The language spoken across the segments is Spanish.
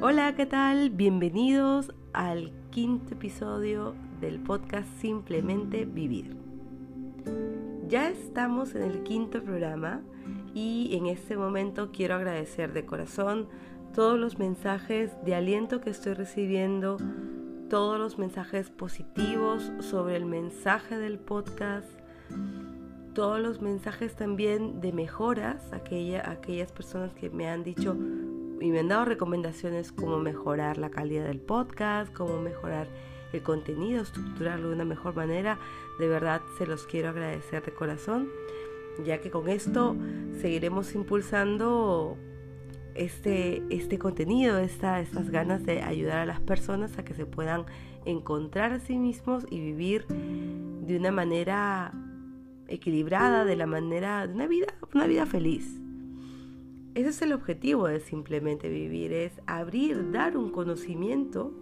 Hola, ¿qué tal? Bienvenidos al quinto episodio del podcast Simplemente Vivir. Ya estamos en el quinto programa y en este momento quiero agradecer de corazón todos los mensajes de aliento que estoy recibiendo, todos los mensajes positivos sobre el mensaje del podcast, todos los mensajes también de mejoras, aquella, aquellas personas que me han dicho y me han dado recomendaciones como mejorar la calidad del podcast, cómo mejorar el contenido, estructurarlo de una mejor manera. De verdad se los quiero agradecer de corazón, ya que con esto seguiremos impulsando este, este contenido, esta, estas ganas de ayudar a las personas a que se puedan encontrar a sí mismos y vivir de una manera equilibrada, de la manera de una vida, una vida feliz. Ese es el objetivo de simplemente vivir, es abrir, dar un conocimiento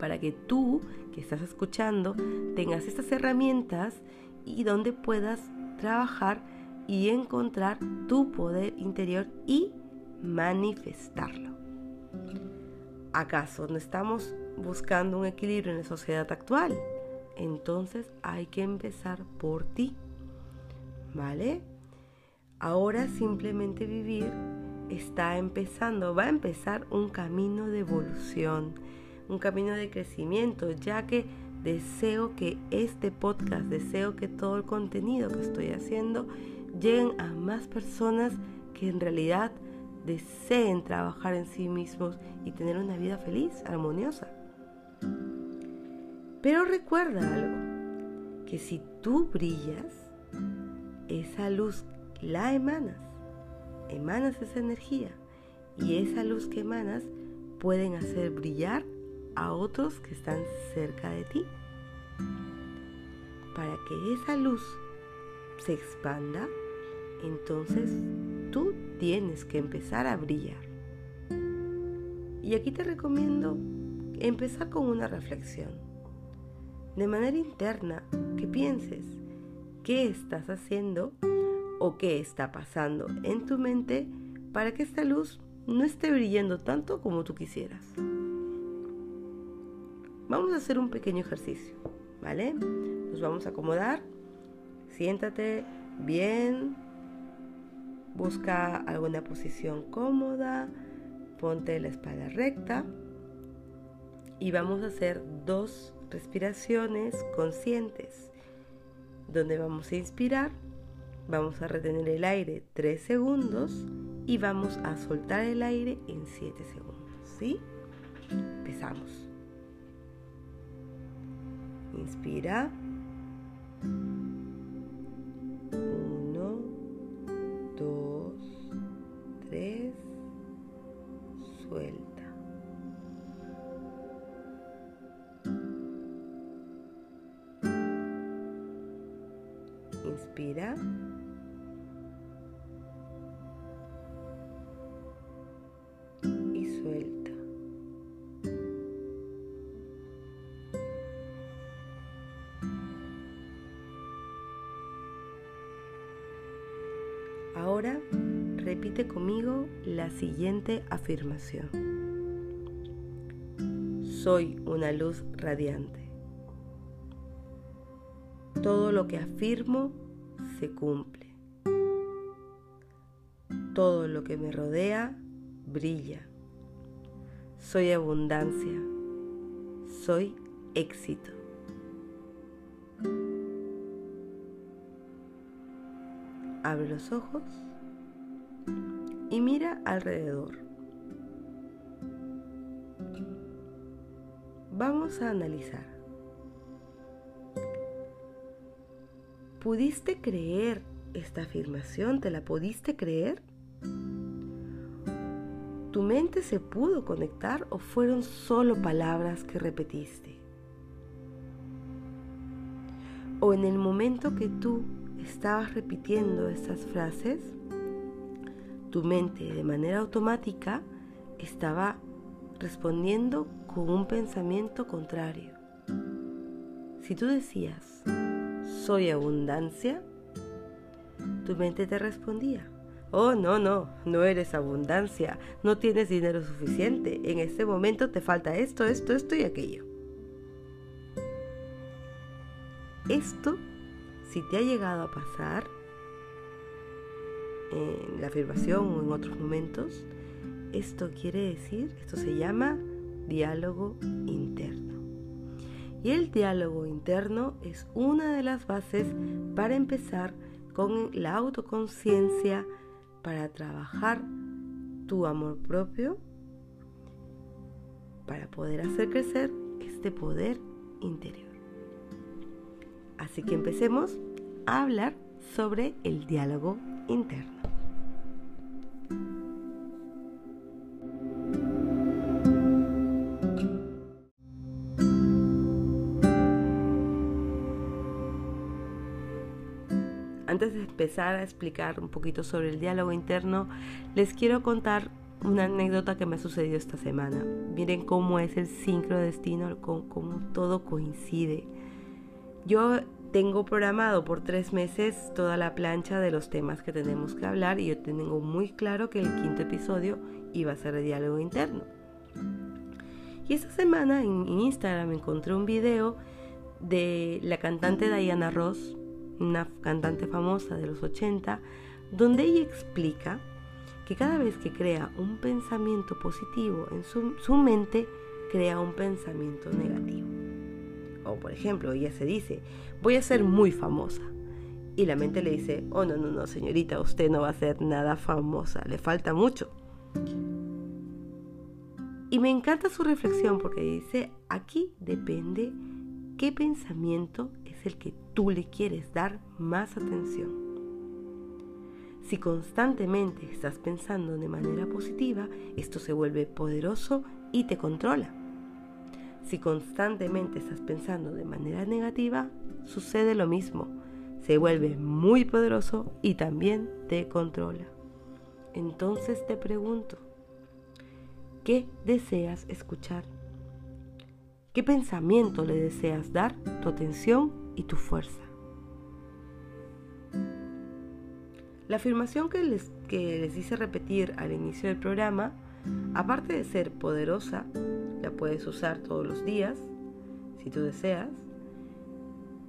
para que tú que estás escuchando tengas estas herramientas y donde puedas trabajar y encontrar tu poder interior y manifestarlo. ¿Acaso no estamos buscando un equilibrio en la sociedad actual? Entonces hay que empezar por ti. ¿Vale? Ahora simplemente vivir está empezando, va a empezar un camino de evolución, un camino de crecimiento, ya que deseo que este podcast, deseo que todo el contenido que estoy haciendo lleguen a más personas que en realidad deseen trabajar en sí mismos y tener una vida feliz, armoniosa. Pero recuerda algo, que si tú brillas, esa luz la emanas. Emanas esa energía y esa luz que emanas pueden hacer brillar a otros que están cerca de ti. Para que esa luz se expanda, entonces tú tienes que empezar a brillar. Y aquí te recomiendo empezar con una reflexión. De manera interna, que pienses, ¿qué estás haciendo o qué está pasando en tu mente para que esta luz no esté brillando tanto como tú quisieras. Vamos a hacer un pequeño ejercicio, ¿vale? Nos vamos a acomodar. Siéntate bien. Busca alguna posición cómoda. Ponte la espalda recta. Y vamos a hacer dos respiraciones conscientes, donde vamos a inspirar Vamos a retener el aire 3 segundos y vamos a soltar el aire en 7 segundos. ¿Sí? Empezamos. Inspira. 1, 2, 3. Inspira. Ahora repite conmigo la siguiente afirmación. Soy una luz radiante. Todo lo que afirmo se cumple. Todo lo que me rodea brilla. Soy abundancia. Soy éxito. Abre los ojos y mira alrededor. Vamos a analizar. ¿Pudiste creer esta afirmación? ¿Te la pudiste creer? ¿Tu mente se pudo conectar o fueron solo palabras que repetiste? O en el momento que tú estabas repitiendo estas frases, tu mente de manera automática estaba respondiendo con un pensamiento contrario. Si tú decías, soy abundancia, tu mente te respondía, Oh, no, no, no eres abundancia, no tienes dinero suficiente, en este momento te falta esto, esto, esto y aquello. Esto, si te ha llegado a pasar en la afirmación o en otros momentos, esto quiere decir, esto se llama diálogo interno. Y el diálogo interno es una de las bases para empezar con la autoconciencia, para trabajar tu amor propio, para poder hacer crecer este poder interior. Así que empecemos a hablar sobre el diálogo interno. Empezar a explicar un poquito sobre el diálogo interno, les quiero contar una anécdota que me ha sucedido esta semana. Miren cómo es el sincrodestino, cómo, cómo todo coincide. Yo tengo programado por tres meses toda la plancha de los temas que tenemos que hablar y yo tengo muy claro que el quinto episodio iba a ser de diálogo interno. Y esta semana en Instagram encontré un video de la cantante Diana Ross, una cantante famosa de los 80, donde ella explica que cada vez que crea un pensamiento positivo en su, su mente, crea un pensamiento negativo. O por ejemplo, ella se dice, voy a ser muy famosa. Y la mente le dice, oh no, no, no, señorita, usted no va a ser nada famosa, le falta mucho. Y me encanta su reflexión porque dice, aquí depende qué pensamiento es el que tú le quieres dar más atención. Si constantemente estás pensando de manera positiva, esto se vuelve poderoso y te controla. Si constantemente estás pensando de manera negativa, sucede lo mismo. Se vuelve muy poderoso y también te controla. Entonces te pregunto, ¿qué deseas escuchar? ¿Qué pensamiento le deseas dar tu atención y tu fuerza? La afirmación que les, que les hice repetir al inicio del programa, aparte de ser poderosa, la puedes usar todos los días, si tú deseas.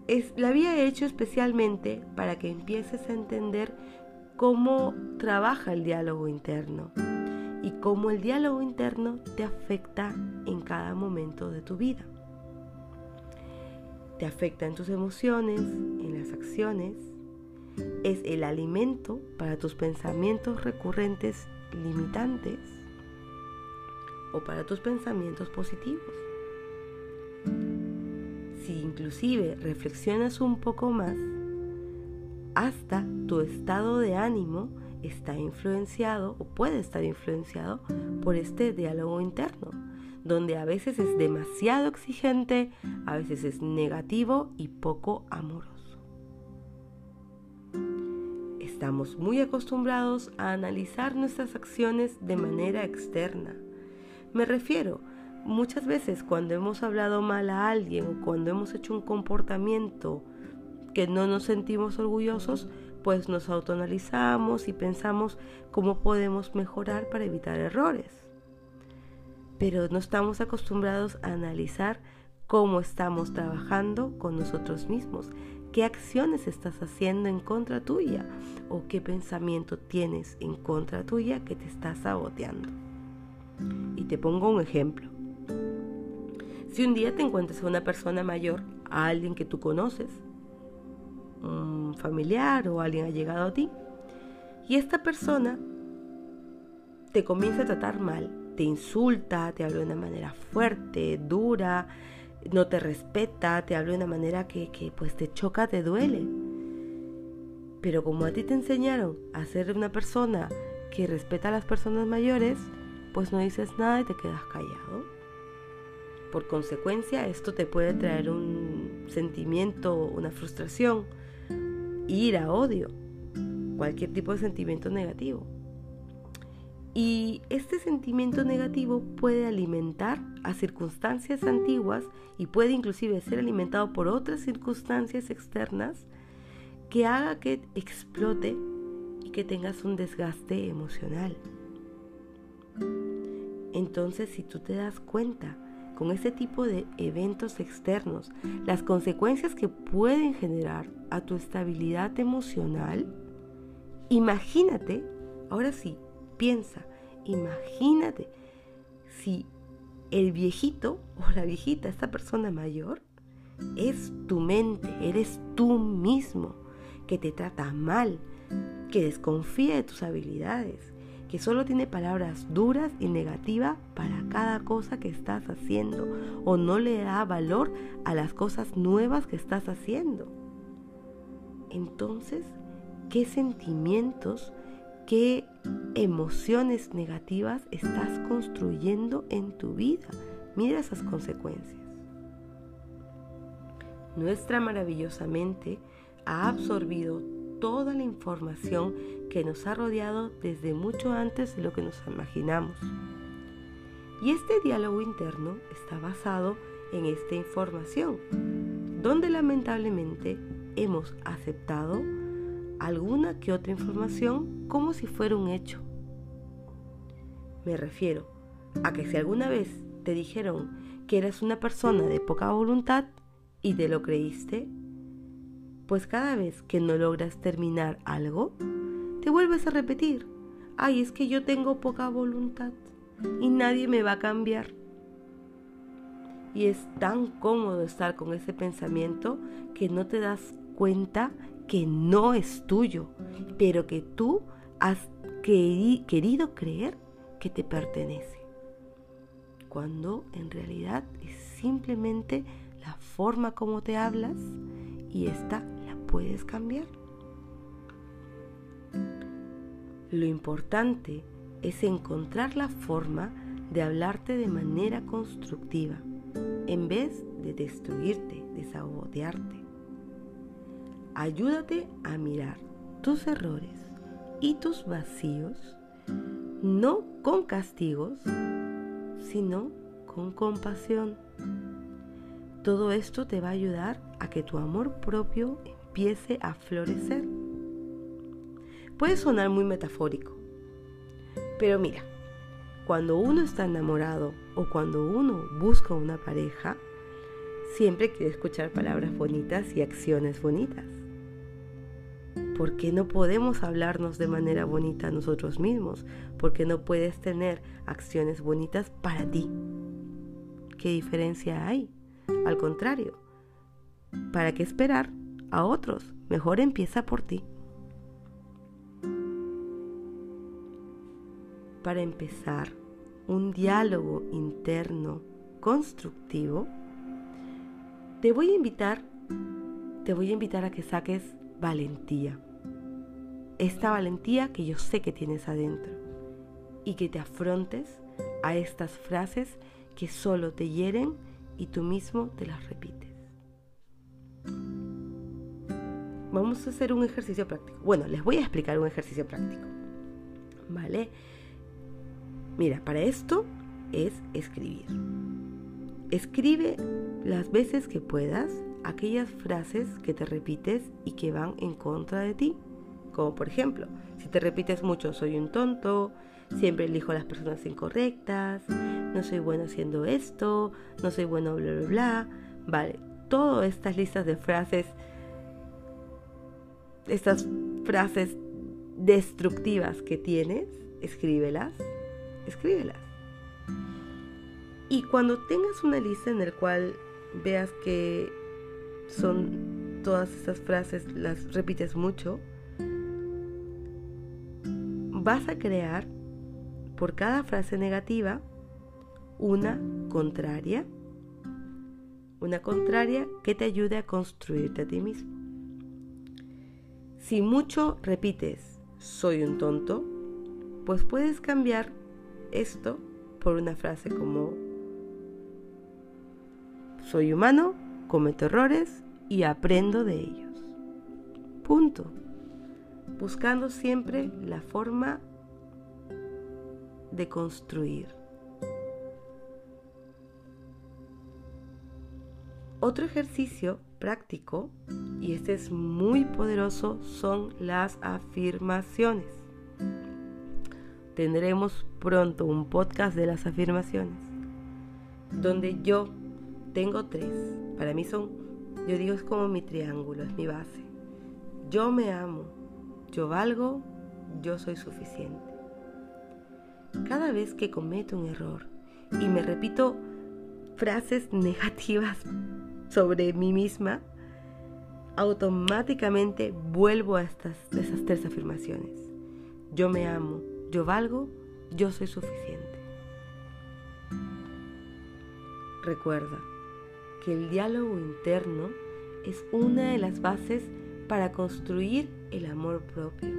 Es, la había hecho especialmente para que empieces a entender cómo trabaja el diálogo interno y cómo el diálogo interno te afecta en cada momento de tu vida. Te afecta en tus emociones, en las acciones. Es el alimento para tus pensamientos recurrentes limitantes o para tus pensamientos positivos. Si inclusive reflexionas un poco más, hasta tu estado de ánimo está influenciado o puede estar influenciado por este diálogo interno, donde a veces es demasiado exigente, a veces es negativo y poco amoroso. Estamos muy acostumbrados a analizar nuestras acciones de manera externa me refiero, muchas veces cuando hemos hablado mal a alguien o cuando hemos hecho un comportamiento que no nos sentimos orgullosos, pues nos autoanalizamos y pensamos cómo podemos mejorar para evitar errores. Pero no estamos acostumbrados a analizar cómo estamos trabajando con nosotros mismos, qué acciones estás haciendo en contra tuya o qué pensamiento tienes en contra tuya que te está saboteando. Y te pongo un ejemplo. Si un día te encuentras a una persona mayor, a alguien que tú conoces, un familiar o alguien ha llegado a ti, y esta persona te comienza a tratar mal, te insulta, te habla de una manera fuerte, dura, no te respeta, te habla de una manera que, que pues te choca, te duele. Pero como a ti te enseñaron a ser una persona que respeta a las personas mayores, pues no dices nada y te quedas callado. Por consecuencia, esto te puede traer un sentimiento, una frustración, ira, odio, cualquier tipo de sentimiento negativo. Y este sentimiento negativo puede alimentar a circunstancias antiguas y puede inclusive ser alimentado por otras circunstancias externas que haga que explote y que tengas un desgaste emocional. Entonces, si tú te das cuenta con ese tipo de eventos externos, las consecuencias que pueden generar a tu estabilidad emocional, imagínate, ahora sí, piensa, imagínate si el viejito o la viejita, esta persona mayor, es tu mente, eres tú mismo, que te trata mal, que desconfía de tus habilidades, que solo tiene palabras duras y negativas para cada cosa que estás haciendo o no le da valor a las cosas nuevas que estás haciendo. Entonces, ¿qué sentimientos, qué emociones negativas estás construyendo en tu vida? Mira esas consecuencias. Nuestra maravillosa mente ha absorbido toda la información que nos ha rodeado desde mucho antes de lo que nos imaginamos. Y este diálogo interno está basado en esta información, donde lamentablemente hemos aceptado alguna que otra información como si fuera un hecho. Me refiero a que si alguna vez te dijeron que eras una persona de poca voluntad y te lo creíste, pues cada vez que no logras terminar algo, te vuelves a repetir, ay, es que yo tengo poca voluntad y nadie me va a cambiar. Y es tan cómodo estar con ese pensamiento que no te das cuenta que no es tuyo, pero que tú has querido creer que te pertenece. Cuando en realidad es simplemente la forma como te hablas y esta puedes cambiar. Lo importante es encontrar la forma de hablarte de manera constructiva en vez de destruirte, de sabotearte. Ayúdate a mirar tus errores y tus vacíos no con castigos, sino con compasión. Todo esto te va a ayudar a que tu amor propio empiece a florecer. Puede sonar muy metafórico, pero mira, cuando uno está enamorado o cuando uno busca una pareja, siempre quiere escuchar palabras bonitas y acciones bonitas. ¿Por qué no podemos hablarnos de manera bonita a nosotros mismos? ¿Por qué no puedes tener acciones bonitas para ti? ¿Qué diferencia hay? Al contrario, ¿para qué esperar a otros. Mejor empieza por ti. Para empezar un diálogo interno constructivo, te voy a invitar, te voy a invitar a que saques valentía. Esta valentía que yo sé que tienes adentro y que te afrontes a estas frases que solo te hieren y tú mismo te las repites. Vamos a hacer un ejercicio práctico. Bueno, les voy a explicar un ejercicio práctico. ¿Vale? Mira, para esto es escribir. Escribe las veces que puedas aquellas frases que te repites y que van en contra de ti. Como por ejemplo, si te repites mucho, soy un tonto, siempre elijo a las personas incorrectas, no soy bueno haciendo esto, no soy bueno bla bla bla. Vale, todas estas listas de frases estas frases destructivas que tienes, escríbelas, escríbelas. Y cuando tengas una lista en la cual veas que son todas esas frases, las repites mucho, vas a crear por cada frase negativa una contraria, una contraria que te ayude a construirte a ti mismo. Si mucho repites soy un tonto, pues puedes cambiar esto por una frase como soy humano, cometo errores y aprendo de ellos. Punto. Buscando siempre la forma de construir. Otro ejercicio práctico, y este es muy poderoso, son las afirmaciones. Tendremos pronto un podcast de las afirmaciones, donde yo tengo tres. Para mí son, yo digo, es como mi triángulo, es mi base. Yo me amo, yo valgo, yo soy suficiente. Cada vez que cometo un error y me repito frases negativas sobre mí misma, automáticamente vuelvo a estas, esas tres afirmaciones. Yo me amo, yo valgo, yo soy suficiente. Recuerda que el diálogo interno es una de las bases para construir el amor propio.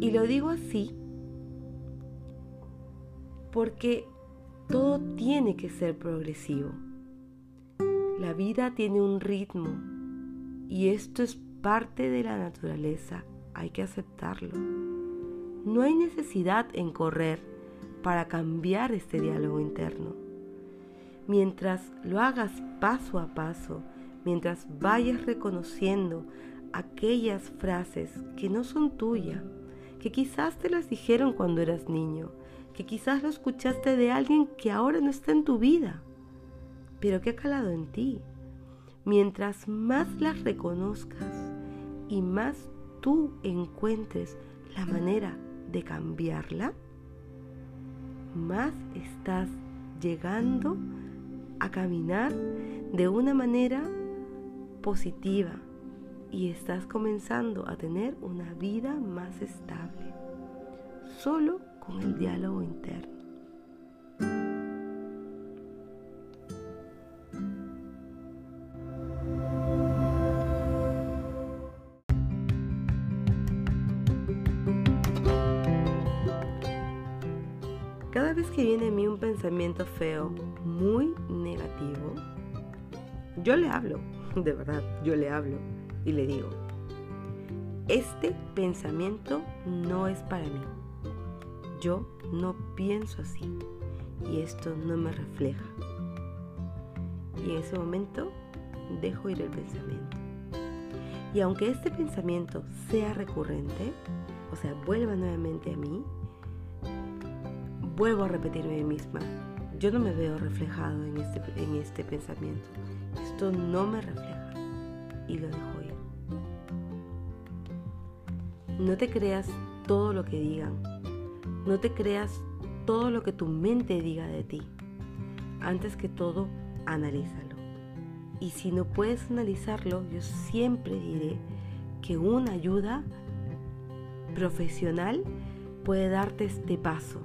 Y lo digo así porque todo tiene que ser progresivo. La vida tiene un ritmo y esto es parte de la naturaleza, hay que aceptarlo. No hay necesidad en correr para cambiar este diálogo interno. Mientras lo hagas paso a paso, mientras vayas reconociendo aquellas frases que no son tuyas, que quizás te las dijeron cuando eras niño, que quizás lo escuchaste de alguien que ahora no está en tu vida, pero que ha calado en ti. Mientras más las reconozcas y más tú encuentres la manera de cambiarla, más estás llegando a caminar de una manera positiva y estás comenzando a tener una vida más estable. Solo con el diálogo interno. Feo, muy negativo, yo le hablo, de verdad, yo le hablo y le digo, este pensamiento no es para mí yo no pienso así y esto no me refleja. Y en ese momento dejo ir el pensamiento. Y aunque este pensamiento sea recurrente, o sea, vuelva nuevamente a mí, vuelvo a repetirme a mí misma. Yo no me veo reflejado en este, en este pensamiento. Esto no me refleja. Y lo dejo ir. No te creas todo lo que digan no te creas todo lo que tu mente diga de ti. Antes que todo, analízalo. Y si no puedes analizarlo, yo siempre diré que una ayuda profesional puede darte este paso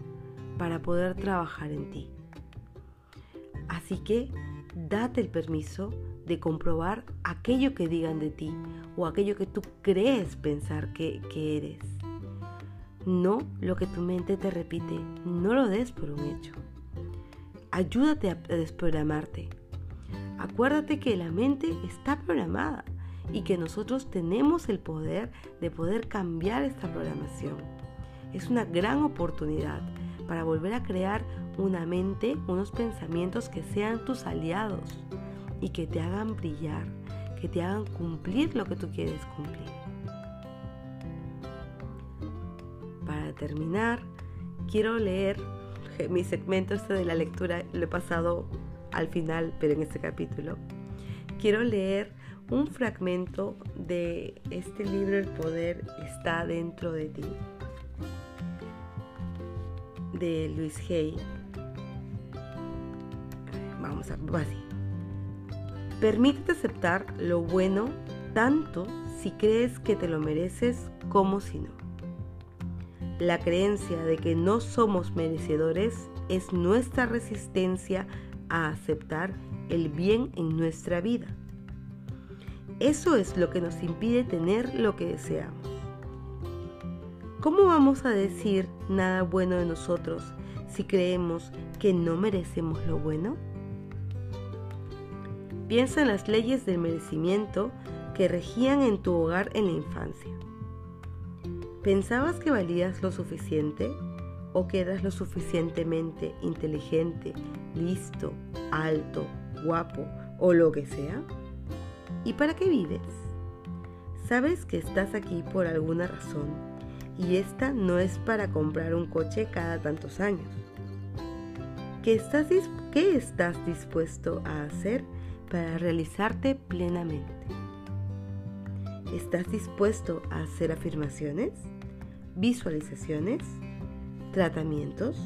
para poder trabajar en ti. Así que date el permiso de comprobar aquello que digan de ti o aquello que tú crees pensar que, eres no lo que tu mente te repite, no lo des por un hecho. Ayúdate a desprogramarte. Acuérdate que la mente está programada y que nosotros tenemos el poder de poder cambiar esta programación. Es una gran oportunidad para volver a crear una mente, unos pensamientos que sean tus aliados y que te hagan brillar, que te hagan cumplir lo que tú quieres cumplir. terminar, quiero leer mi segmento este de la lectura, lo he pasado al final, pero en este capítulo. Quiero leer un fragmento de este libro El poder está dentro de ti, de Luis Hay. Vamos a así. Permítete aceptar lo bueno tanto si crees que te lo mereces como si no. La creencia de que no somos merecedores es nuestra resistencia a aceptar el bien en nuestra vida. Eso es lo que nos impide tener lo que deseamos. ¿Cómo vamos a decir nada bueno de nosotros si creemos que no merecemos lo bueno? Piensa en las leyes del merecimiento que regían en tu hogar en la infancia. ¿Pensabas que valías lo suficiente? ¿O que eras lo suficientemente inteligente, listo, alto, guapo, o lo que sea? ¿Y para qué vives? Sabes que estás aquí por alguna razón y esta no es para comprar un coche cada tantos años. ¿Qué estás, qué estás dispuesto a hacer para realizarte plenamente? ¿Estás dispuesto a hacer afirmaciones, visualizaciones, tratamientos?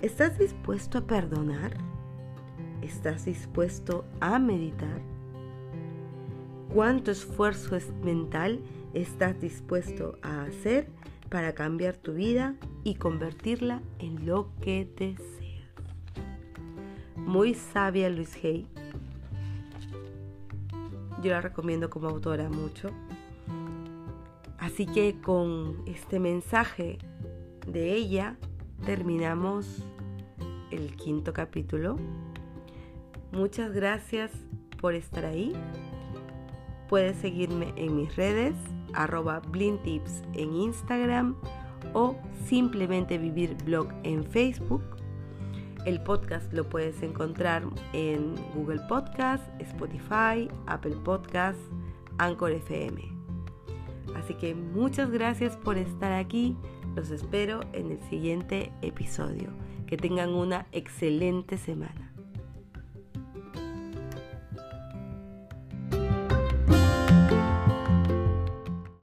¿Estás dispuesto a perdonar? ¿Estás dispuesto a meditar? ¿Cuánto esfuerzo mental estás dispuesto a hacer para cambiar tu vida y convertirla en lo que deseas? Muy sabia Luis Hay. Yo la recomiendo como autora mucho. Así que con este mensaje de ella terminamos el quinto capítulo. Muchas gracias por estar ahí. Puedes seguirme en mis redes, arroba blindtips en Instagram o simplemente vivir blog en Facebook. El podcast lo puedes encontrar en Google Podcast, Spotify, Apple Podcast, Anchor FM. Así que muchas gracias por estar aquí. Los espero en el siguiente episodio. Que tengan una excelente semana.